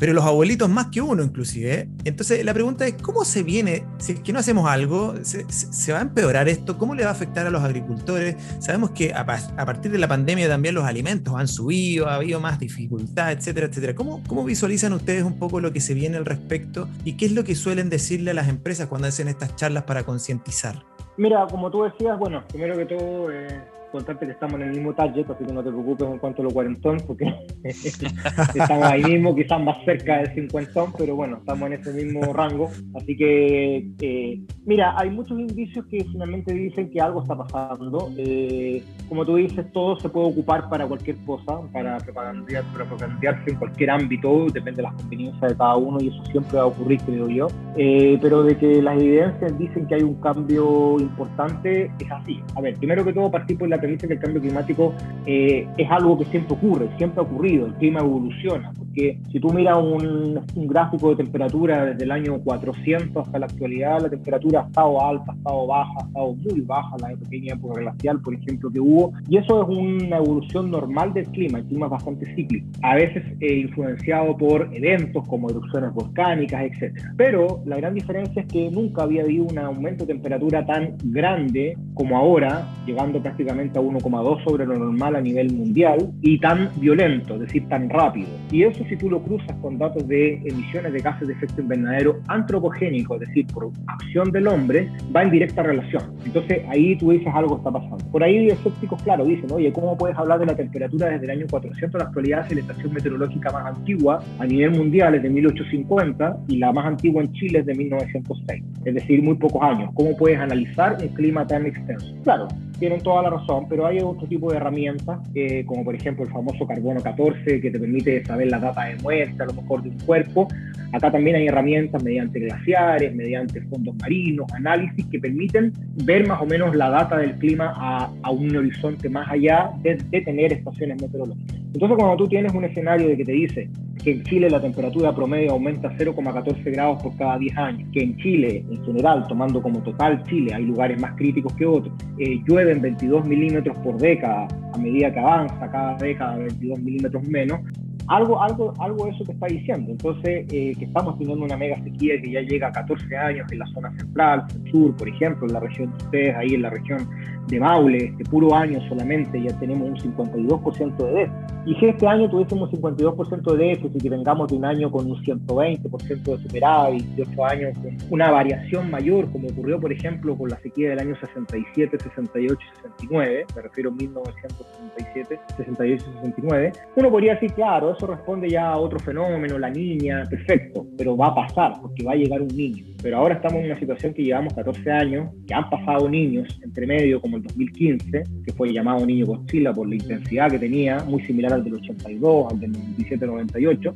pero los abuelitos más que uno inclusive. Entonces la pregunta es, ¿cómo se viene? Si es que no hacemos algo, ¿se, va a empeorar esto? ¿Cómo le va a afectar a los agricultores? Sabemos que a, partir de la pandemia también los alimentos han subido, ha habido más dificultad, etcétera, etcétera. ¿Cómo, ¿Cómo visualizan ustedes un poco lo que se viene al respecto y qué es lo que suelen decirle a las empresas cuando hacen estas charlas para concientizar? Mira, como tú decías, bueno, primero que todo, eh, contarte que estamos en el mismo target, así que no te preocupes en cuanto a los cuarentón, porque estamos ahí mismo, quizás más cerca del cincuentón, pero bueno, estamos en ese mismo rango. Así que, eh, mira, hay muchos indicios que finalmente dicen que algo está pasando. Eh, como tú dices, todo se puede ocupar para cualquier cosa, para propagandear, para propagandearse en cualquier ámbito, depende de las conveniencias de cada uno y eso siempre va a ocurrir, creo yo. Eh, pero de que las evidencias dicen que hay un cambio importante, es así. A ver, primero que todo, partir por la dice que el cambio climático eh, es algo que siempre ocurre, siempre ha ocurrido, el clima evoluciona, porque si tú miras un, un, gráfico de temperatura desde el año 400 hasta la actualidad, la temperatura ha estado alta, ha estado baja, ha estado muy baja, la pequeña época glacial, por ejemplo, que hubo, y eso es una evolución normal del clima, el clima es bastante cíclico, a veces eh, influenciado por eventos como erupciones volcánicas, etc. Pero la gran diferencia es que nunca había habido un aumento de temperatura tan grande como ahora, llegando prácticamente 1,2 sobre lo normal a nivel mundial y tan violento, es decir, tan rápido. Y eso si tú lo cruzas con datos de emisiones de gases de efecto invernadero antropogénico, es decir, por acción del hombre, va en directa relación. Entonces ahí tú dices algo está pasando. Por ahí escépticos, claro, dicen, oye, ¿cómo puedes hablar de la temperatura desde el año 400 a la actualidad si la estación meteorológica más antigua a nivel mundial es de 1850 y la más antigua en Chile es de 1906? Es decir, muy pocos años. ¿Cómo puedes analizar un clima tan extenso? Claro, tienen toda la razón, pero hay otro tipo de herramientas, eh, como por ejemplo el famoso carbono 14, que te permite saber la data de muerte, a lo mejor de un cuerpo. Acá también hay herramientas mediante glaciares, mediante fondos marinos, análisis que permiten ver más o menos la data del clima a, un horizonte más allá de, de tener estaciones meteorológicas. Entonces, cuando tú tienes un escenario de que te dice que en Chile la temperatura promedio aumenta 0,14 grados por cada 10 años, que en Chile, en general, tomando como total Chile, hay lugares más críticos que otros, eh, llueven 22 milímetros por década, a medida que avanza cada década 22 milímetros menos, algo, algo, algo eso te está diciendo. Entonces, eh, que estamos teniendo una mega sequía que ya llega a 14 años en la zona central, sur, por ejemplo, en la región de ustedes, ahí en la región de Maule, este puro año solamente ya tenemos un 52% de déficit. Y si este año tuviésemos un 52% de déficit y vengamos de un año con un 120% de superávit, de otro años con una variación mayor, como ocurrió, por ejemplo, con la sequía del año 67, 68 y 69, me refiero a 1967, 68 y 69, uno podría decir, claro, eso responde ya a otro fenómeno, la niña, perfecto, pero va a pasar porque va a llegar un niño. Pero ahora estamos en una situación que llevamos 14 años, que han pasado niños entre medio, como el 2015, que fue llamado Niño Godzilla por la intensidad que tenía, muy similar al del 82, al del 97-98.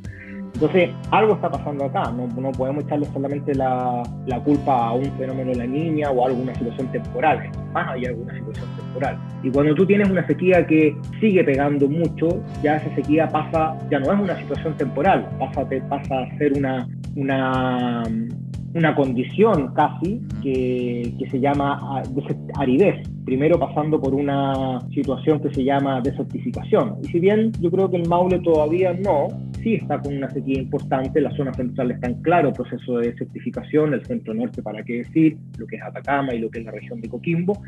Entonces, algo está pasando acá, no, no podemos echarle solamente la, la, culpa a un fenómeno de la niña o a alguna situación temporal, más hay alguna situación temporal. Y cuando tú tienes una sequía que sigue pegando mucho, ya esa sequía pasa, ya no es una situación temporal, pasa, pasa a ser una, una, una condición casi que, que se llama aridez primero pasando por una situación que se llama desertificación. Y si bien yo creo que el Maule todavía no, sí está con una sequía importante, la zona central está en claro proceso de desertificación, el centro norte para qué decir, lo que es Atacama y lo que es la región de Coquimbo,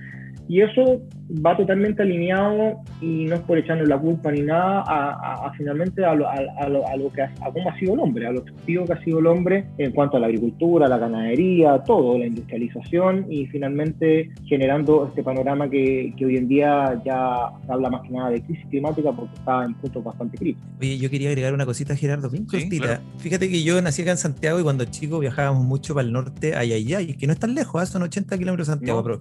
y eso va totalmente alineado y no es por echarnos la culpa ni nada a, finalmente a lo, que a cómo ha sido el hombre, a lo activo que ha sido el hombre en cuanto a la agricultura, la ganadería, todo, la industrialización y finalmente generando este panorama que, hoy en día ya se habla más que nada de crisis climática porque está en puntos bastante críticos. Oye, yo quería agregar una cosita, Gerardo, bien Fíjate que yo nací acá en Santiago y cuando chico viajábamos mucho para el norte, ay, ay, ay, que no es tan lejos, ¿eh? son 80 kilómetros de Santiago no.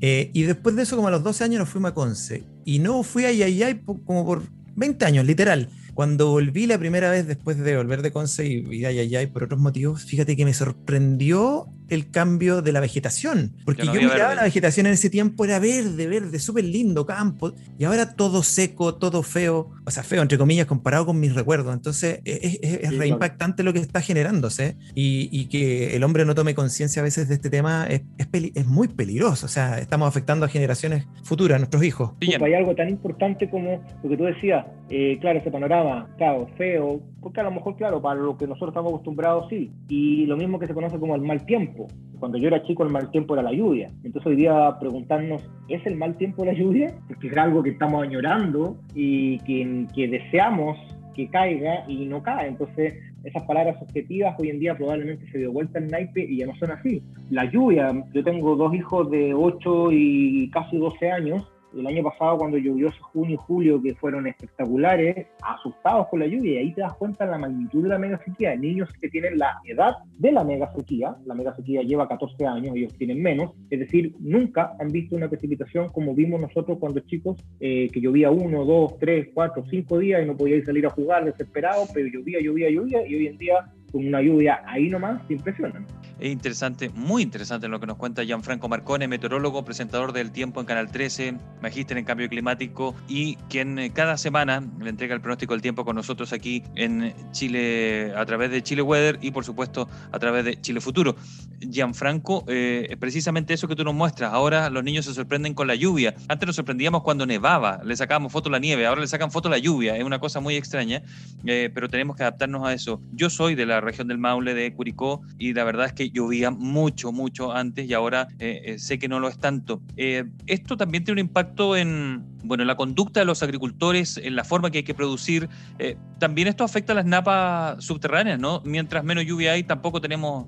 Eh, y después de eso, como a los 12 años, nos fuimos a Conce. Y no fui a ay, ay, ay, como por 20 años, literal. Cuando volví la primera vez después de volver de Conce y, y ay, ay, ay, por otros motivos, fíjate que me sorprendió el cambio de la vegetación. Porque yo miraba la vegetación en ese tiempo, era verde, verde, súper lindo campo. Y ahora todo seco, todo feo. O sea, feo, entre comillas, comparado con mis recuerdos. Entonces, es, es, reimpactante lo que está generándose. Y, y que el hombre no tome conciencia a veces de este tema es, es, muy peligroso. O sea, estamos afectando a generaciones futuras, a nuestros hijos. Hay algo tan importante como lo que tú decías. Eh, claro, ese panorama, claro, feo. Porque a lo mejor, claro, para lo que nosotros estamos acostumbrados, sí. Y lo mismo que se conoce como el mal tiempo cuando yo era chico el mal tiempo era la lluvia. Entonces hoy día preguntarnos, ¿es el mal tiempo la lluvia? Porque es algo que estamos añorando y que, que deseamos que caiga y no cae. Entonces esas palabras objetivas hoy en día probablemente se dio vuelta el naipe y ya no son así. La lluvia, yo tengo dos hijos de 8 y casi 12 años el año pasado cuando llovió junio y julio, que fueron espectaculares, asustados con la lluvia, y ahí te das cuenta de la magnitud de la mega sequía. Niños que tienen la edad de la mega sequía, la mega sequía lleva 14 años, ellos tienen menos, es decir, nunca han visto una precipitación como vimos nosotros cuando chicos, eh, que llovía uno, dos, tres, cuatro, cinco días y no podíais salir a jugar desesperado, pero llovía, llovía, llovía, y hoy en día con una lluvia ahí nomás te impresionan. Es interesante, muy interesante lo que nos cuenta Gianfranco Marcone, meteorólogo, presentador del Tiempo en Canal 13, magíster en cambio climático y quien eh, cada semana le entrega el pronóstico del tiempo con nosotros aquí en Chile a través de Chile Weather y por supuesto a través de Chile Futuro. Gianfranco, eh, es precisamente eso que tú nos muestras. Ahora los niños se sorprenden con la lluvia. Antes nos sorprendíamos cuando nevaba, le sacábamos foto la nieve, ahora le sacan foto a la lluvia. Es una cosa muy extraña, eh, pero tenemos que adaptarnos a eso. Yo soy de la región del Maule, de Curicó, y la verdad es que llovía mucho, mucho antes y ahora eh, eh, sé que no lo es tanto. Eh, esto también tiene un impacto en, bueno, en la conducta de los agricultores, en la forma que hay que producir. también esto afecta a las napas subterráneas, ¿no? Mientras menos lluvia hay, tampoco tenemos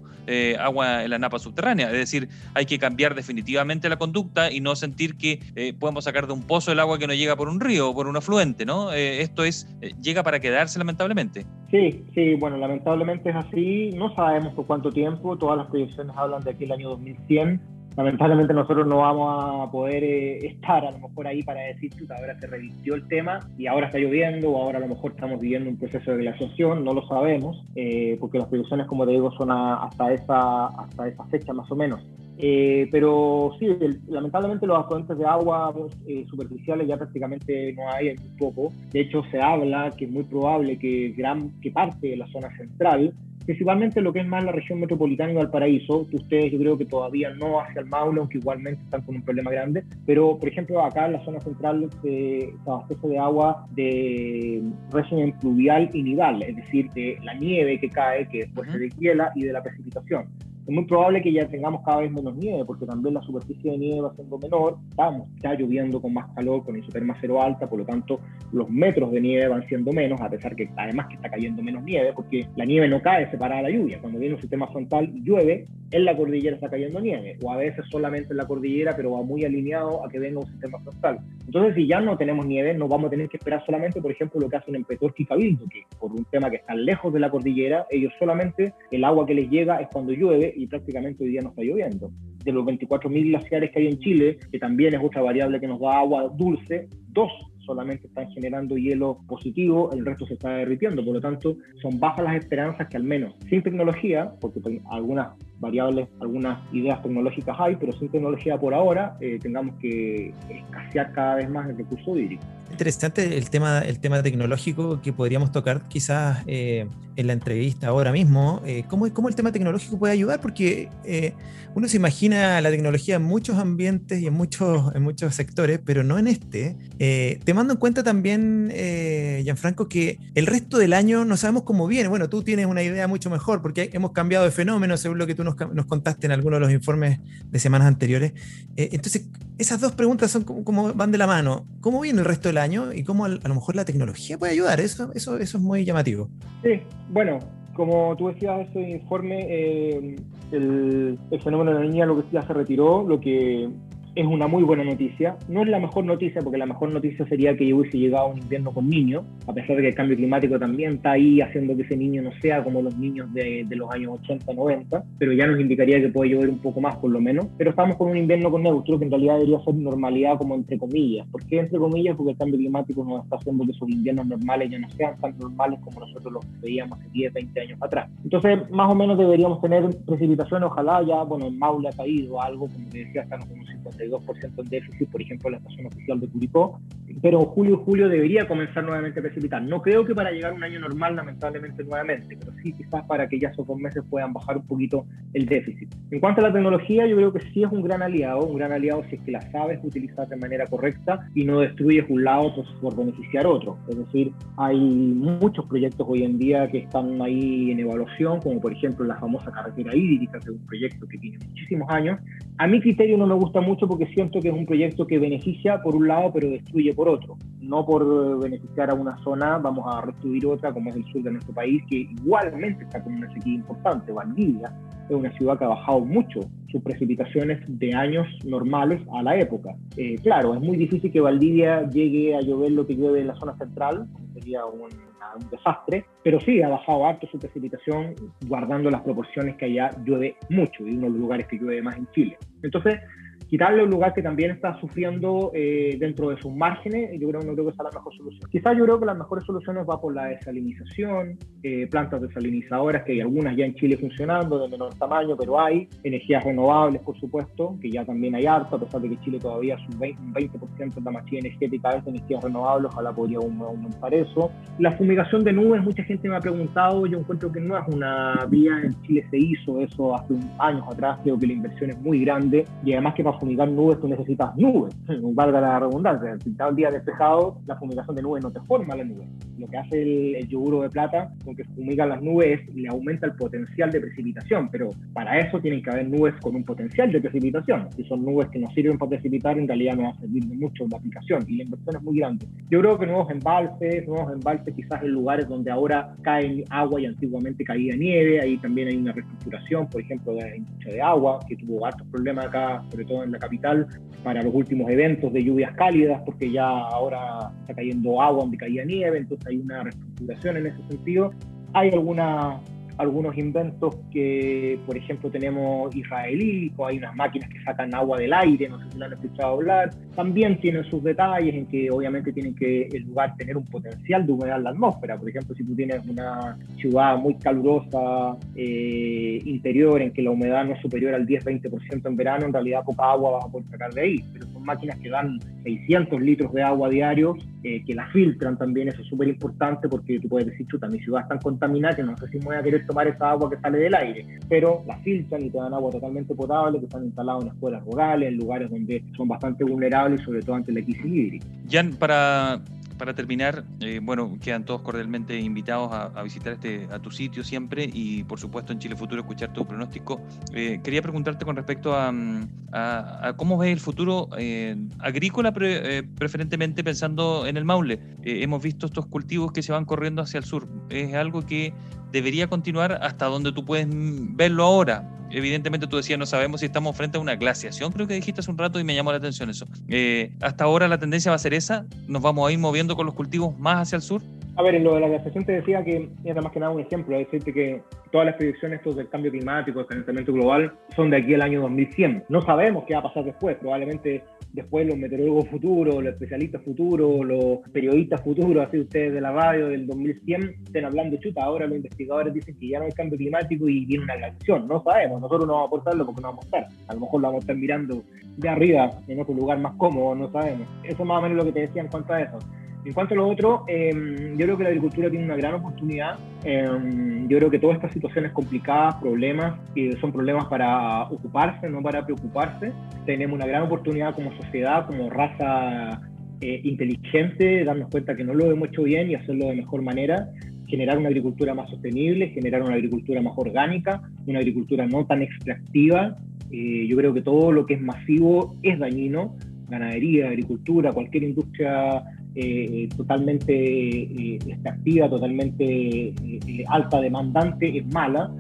agua en la napa subterránea. Es decir, hay que cambiar definitivamente la conducta y no sentir que podemos sacar de un pozo el agua que no llega por un río o por un afluente, ¿no? esto es, llega para quedarse lamentablemente. Sí, sí, bueno, lamentablemente es así. No sabemos por cuánto tiempo. Todas las proyecciones hablan de aquí el año 2100. Lamentablemente nosotros no vamos a poder eh, estar a lo mejor ahí para decir, que ahora se revistió el tema y ahora está lloviendo o ahora a lo mejor estamos viviendo un proceso de glaciación, no lo sabemos, eh, porque las proyecciones, como te digo, son hasta, esa, hasta esa fecha más o menos. Eh, pero sí, lamentablemente los afluentes de agua superficiales ya prácticamente no hay, hay muy poco. De hecho, se habla que es muy probable que gran que parte de la zona central principalmente lo que es más la región metropolitana y Valparaíso, que ustedes yo creo que todavía no hacia el Maule, aunque igualmente están con un problema grande, pero por ejemplo acá en la zona central se, abastece de agua de régimen pluvial y nidal, es decir, de la nieve que cae, que después se deshiela, y de la precipitación es muy probable que ya tengamos cada vez menos nieve, porque también la superficie de nieve va siendo menor, estamos ya lloviendo con más calor, con isoterma cero alta, por lo tanto los metros de nieve van siendo menos, a pesar que además que está cayendo menos nieve, porque la nieve no cae separada de la lluvia, cuando viene un sistema frontal llueve, en la cordillera está cayendo nieve, o a veces solamente en la cordillera, pero va muy alineado a que venga un sistema frontal. Entonces, si ya no tenemos nieve, no vamos a tener que esperar solamente, por ejemplo, lo que hacen en Petorca y Cabildo, que por un tema que están lejos de la cordillera, ellos solamente, el agua que les llega es cuando llueve y prácticamente hoy día no está lloviendo. De los 24.000 glaciares que hay en Chile, que también es otra variable que nos da agua dulce, dos solamente están generando hielo positivo, el resto se está derritiendo. Por lo tanto, son bajas las esperanzas que al menos sin tecnología, porque algunas variables, algunas ideas tecnológicas hay, pero sin tecnología por ahora, eh, tengamos que escasear cada vez más el recurso hídrico. Interesante el tema, el tema tecnológico que podríamos tocar quizás eh, en la entrevista ahora mismo. Eh, ¿cómo, ¿cómo, el tema tecnológico puede ayudar? Porque uno se imagina la tecnología en muchos ambientes y en muchos, en muchos sectores, pero no en este. te mando en cuenta también, Gianfranco, que el resto del año no sabemos cómo viene. Bueno, tú tienes una idea mucho mejor porque hemos cambiado de fenómeno según lo que tú tú nos, contaste en algunos de los informes de semanas anteriores. Eh, entonces, esas dos preguntas son como, van de la mano. ¿Cómo viene el resto del año y cómo a, lo mejor la tecnología puede ayudar? Eso, eso, eso es muy llamativo. Sí, bueno, como tú decías, ese informe, eh, el, el, fenómeno de la niña lo que ya se retiró, lo que es una muy buena noticia. No es la mejor noticia, porque la mejor noticia sería que yo hubiese llegado a un invierno con niños, a pesar de que el cambio climático también está ahí haciendo que ese niño no sea como los niños de, de los años 80, 90, pero ya nos indicaría que puede llover un poco más por lo menos. Pero estamos con un invierno con neutro, que en realidad debería ser normalidad como entre comillas. ¿Por qué entre comillas? Porque el cambio climático nos está haciendo que sus inviernos normales ya no sean tan normales como nosotros los veíamos hace 10, 20 años atrás. Entonces, más o menos deberíamos tener precipitaciones, ojalá ya, bueno, en Maule ha caído algo, como te decía, hasta no como 50 42% en déficit, por ejemplo, la estación oficial de Curicó, pero julio julio debería comenzar nuevamente a precipitar. No creo que para llegar a un año normal, lamentablemente, nuevamente, pero sí quizás para que ya esos dos meses puedan bajar un poquito el déficit. En cuanto a la tecnología, yo creo que sí es un gran aliado, un gran aliado si es que la sabes utilizar de manera correcta y no destruyes un lado pues, por beneficiar otro. Es decir, hay muchos proyectos hoy en día que están ahí en evaluación, como por ejemplo la famosa carretera hídrica, que es un proyecto que tiene muchísimos años, a mi criterio no me gusta mucho porque siento que es un proyecto que beneficia por un lado, pero destruye por otro. No por beneficiar a una zona, vamos a destruir otra, como es el sur de nuestro país, que igualmente está con una sequía importante. Valdivia es una ciudad que ha bajado mucho sus precipitaciones de años normales a la época. Eh, claro, es muy difícil que Valdivia llegue a llover lo que llueve en la zona central, sería un, un desastre, pero sí ha bajado harto su precipitación guardando las proporciones que allá llueve mucho y uno de los lugares que llueve más en Chile. Entonces, quitarle un lugar que también está sufriendo eh, dentro de sus márgenes, yo creo, no creo que sea la mejor solución. Quizás yo creo que las mejores soluciones va por la desalinización, eh, plantas desalinizadoras, que hay algunas ya en Chile funcionando, de menor tamaño, pero hay, energías renovables, por supuesto, que ya también hay harto, a pesar de que Chile todavía 20%, un 20% de la matriz energética es de energías renovables, ojalá podría aumentar eso. La fumigación de nubes, mucha gente me ha preguntado, yo encuentro que no es una vía, en Chile se hizo eso hace años atrás, creo que la inversión es muy grande, y además que para fumigar nubes tú necesitas nubes, valga la redundancia. Si está el día despejado, la fumigación de nubes no te forma la nube. Lo que hace el, el yoguro de plata con que fumiga las nubes es le aumenta el potencial de precipitación, pero para eso tienen que haber nubes con un potencial de precipitación. Si son nubes que no sirven para precipitar, en realidad no va a servir mucho la aplicación y la inversión es muy grande. Yo creo que nuevos embalses, nuevos embalses quizás en lugares donde ahora cae agua y antiguamente caía nieve, ahí también hay una reestructuración, por ejemplo, de la industria de agua, que tuvo altos problemas acá, sobre todo en la capital para los últimos eventos de lluvias cálidas, porque ya ahora está cayendo agua donde caía nieve, entonces hay una reestructuración en ese sentido. Hay alguna algunos inventos que, por ejemplo, tenemos israelí, hay unas máquinas que sacan agua del aire, no sé si lo han escuchado hablar, también tienen sus detalles en que obviamente tienen que el lugar tener un potencial de humedad en la atmósfera. Por ejemplo, si tú tienes una ciudad muy calurosa eh, interior en que la humedad no es superior al 10-20% en verano, en realidad poca agua vas a poder sacar de ahí. Pero máquinas que dan 600 litros de agua diarios, eh, que la filtran también, eso es súper importante porque tú puedes decir, chuta, mi ciudad es tan contaminada que no sé si me voy a querer tomar esa agua que sale del aire, pero la filtran y te dan agua totalmente potable que están instalados en escuelas rurales, en lugares donde son bastante vulnerables sobre todo ante la crisis hídrica. Jan, para para terminar, eh, bueno, quedan todos cordialmente invitados a, visitar este, a tu sitio siempre y por supuesto en Chile Futuro escuchar tu pronóstico. Eh, quería preguntarte con respecto a, cómo ves el futuro eh, agrícola, preferentemente pensando en el Maule. hemos visto estos cultivos que se van corriendo hacia el sur. Es algo que debería continuar hasta donde tú puedes verlo ahora. Evidentemente tú decías, no sabemos si estamos frente a una glaciación, creo que dijiste hace un rato y me llamó la atención eso. Eh, hasta ahora la tendencia va a ser esa, nos vamos a ir moviendo con los cultivos más hacia el sur. A ver, en lo de la glaciación te decía que, era más que nada un ejemplo, decirte que todas las predicciones del cambio climático, del calentamiento global, son de aquí al año 2100. No sabemos qué va a pasar después, probablemente después los meteorólogos futuros, los especialistas futuros, los periodistas futuros, así ustedes de la radio del 2100, estén hablando chuta. Ahora los investigadores dicen que ya no hay cambio climático y viene una glaciación. No sabemos, nosotros no vamos a aportarlo porque no vamos a estar. A lo mejor lo vamos a estar mirando de arriba, en otro lugar más cómodo, no sabemos. Eso es más o menos lo que te decía en cuanto a eso. En cuanto a lo otro, em, yo creo que la agricultura tiene una gran oportunidad. Em, yo creo que todas estas situaciones complicadas, problemas, son problemas para ocuparse, no para preocuparse, tenemos una gran oportunidad como sociedad, como raza eh, inteligente, darnos cuenta que no lo hemos hecho bien y hacerlo de mejor manera generar una agricultura más sostenible, generar una agricultura más orgánica, una agricultura no tan extractiva. Eh, yo creo que todo lo que es masivo es dañino, ganadería, agricultura, cualquier industria eh, totalmente eh, extractiva, totalmente eh, alta, demandante, es mala.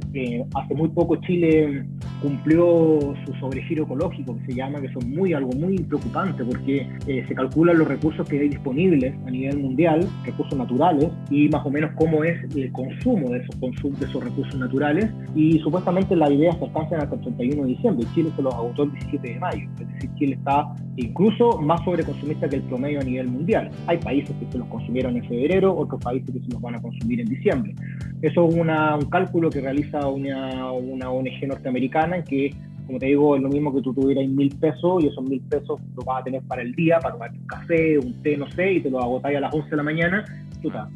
hace muy poco Chile cumplió su sobregiro ecológico, que se llama, que son muy algo muy preocupante porque se calculan los recursos que hay disponibles a nivel mundial, recursos naturales, y más o menos cómo es el consumo de esos, de esos recursos naturales. Y supuestamente la idea se alcanza hasta el 31 de diciembre. Chile se los agotó el 17 de mayo. Es decir, Chile está incluso más sobreconsumista que el promedio a nivel mundial. Hay países que se los consumieron en febrero, otros países que se los van a consumir en diciembre. Eso es un cálculo que realiza una, una ONG norteamericana que, como te digo, es lo mismo que tú tuvieras mil pesos y esos mil pesos los vas a tener para el día, para tomar un café, un té, no sé, y te los agotáis a las 11 de la mañana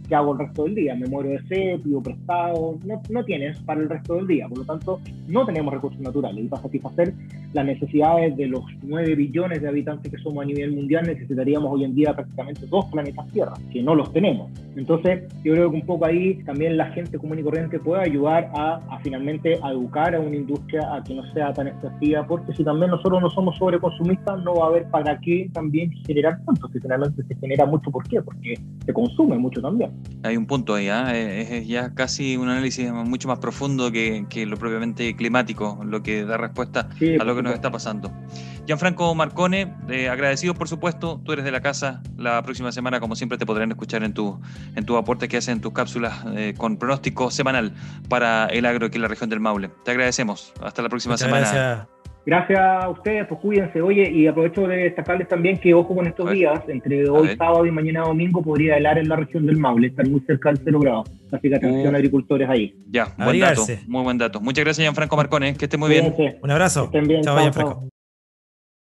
¿qué hago el resto del día? ¿Me muero de sed, pido prestado? No, no tienes para el resto del día, por lo tanto, no tenemos recursos naturales. Y para satisfacer las necesidades de los 9 billones de habitantes que somos a nivel mundial, necesitaríamos hoy en día prácticamente dos planetas Tierra, que no los tenemos. Entonces, yo creo que un poco ahí también la gente común y corriente puede ayudar a, finalmente a educar a una industria a que no sea tan extractiva, porque si también nosotros no somos sobreconsumistas, no va a haber para qué también generar tanto. Si finalmente se genera mucho, ¿por qué? Porque se consume mucho también. Hay un punto ahí, ¿eh? es, ya casi un análisis mucho más profundo que, lo propiamente climático, lo que da respuesta a lo que nos está pasando. Gianfranco Marcone, eh, agradecido por supuesto, tú eres de la casa, la próxima semana como siempre te podrán escuchar en tu, en tu aporte que haces en tus cápsulas eh, con pronóstico semanal para el agro aquí en la región del Maule. Te agradecemos, hasta la próxima semana. Gracias a ustedes, pues cuídense. Oye, y aprovecho de destacarles también que, ojo con estos días, entre hoy sábado y mañana domingo podría helar en la región del Maule, estar muy cerca del cero grado. Así que atención, uh. agricultores ahí. Ya, buen dato, muy buen dato. Muchas gracias, Gianfranco Marcones, que esté muy bien. Un abrazo. estén bien. Chao, Gianfranco.